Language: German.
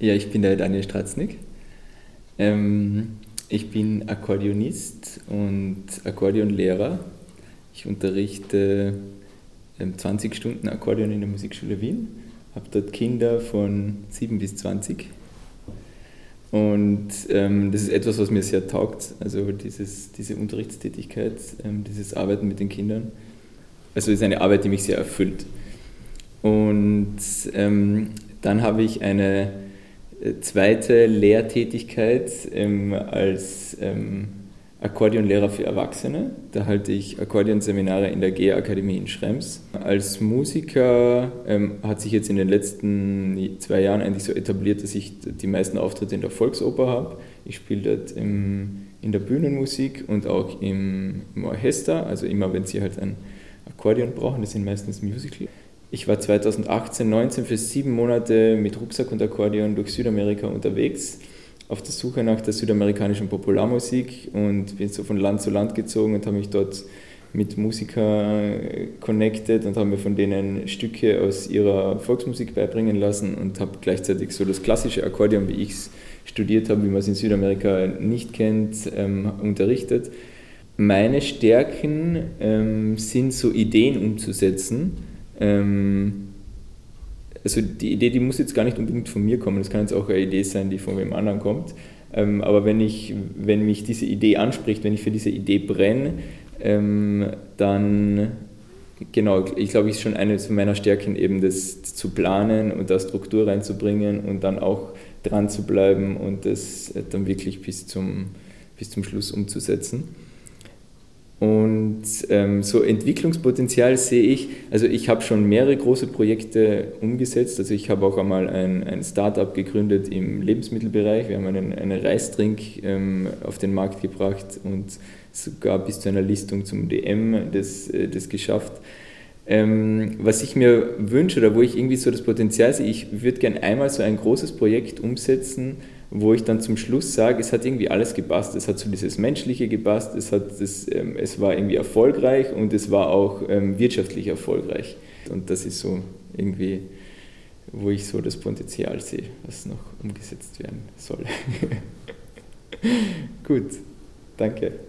Ja, ich bin der Daniel Stratznik. Ähm, ich bin Akkordeonist und Akkordeonlehrer. Ich unterrichte ähm, 20 Stunden Akkordeon in der Musikschule Wien, habe dort Kinder von 7 bis 20. Und ähm, das ist etwas, was mir sehr taugt, also dieses, diese Unterrichtstätigkeit, ähm, dieses Arbeiten mit den Kindern. Also ist eine Arbeit, die mich sehr erfüllt. Und ähm, dann habe ich eine zweite Lehrtätigkeit ähm, als ähm, Akkordeonlehrer für Erwachsene. Da halte ich Akkordeonseminare in der GEA-Akademie in Schrems. Als Musiker ähm, hat sich jetzt in den letzten zwei Jahren eigentlich so etabliert, dass ich die meisten Auftritte in der Volksoper habe. Ich spiele dort im, in der Bühnenmusik und auch im, im Orchester, also immer wenn sie halt ein Akkordeon brauchen, das sind meistens Musicals. Ich war 2018, 19 für sieben Monate mit Rucksack und Akkordeon durch Südamerika unterwegs, auf der Suche nach der südamerikanischen Popularmusik und bin so von Land zu Land gezogen und habe mich dort mit Musikern connected und habe mir von denen Stücke aus ihrer Volksmusik beibringen lassen und habe gleichzeitig so das klassische Akkordeon, wie ich es studiert habe, wie man es in Südamerika nicht kennt, ähm, unterrichtet. Meine Stärken ähm, sind so Ideen umzusetzen ähm, also die Idee, die muss jetzt gar nicht unbedingt von mir kommen, das kann jetzt auch eine Idee sein, die von wem anderen kommt. Ähm, aber wenn, ich, wenn mich diese Idee anspricht, wenn ich für diese Idee brenne, ähm, dann, genau, ich glaube, ist schon eine meiner Stärken eben, das zu planen und da Struktur reinzubringen und dann auch dran zu bleiben und das dann wirklich bis zum, bis zum Schluss umzusetzen. Und ähm, so Entwicklungspotenzial sehe ich, also ich habe schon mehrere große Projekte umgesetzt. Also ich habe auch einmal ein, ein Start-up gegründet im Lebensmittelbereich. Wir haben einen, einen Reistrink ähm, auf den Markt gebracht und sogar bis zu einer Listung zum DM das, äh, das geschafft. Ähm, was ich mir wünsche oder wo ich irgendwie so das Potenzial sehe, ich würde gerne einmal so ein großes Projekt umsetzen, wo ich dann zum Schluss sage, es hat irgendwie alles gepasst. Es hat so dieses Menschliche gepasst, es, hat das, ähm, es war irgendwie erfolgreich und es war auch ähm, wirtschaftlich erfolgreich. Und das ist so irgendwie, wo ich so das Potenzial sehe, was noch umgesetzt werden soll. Gut, danke.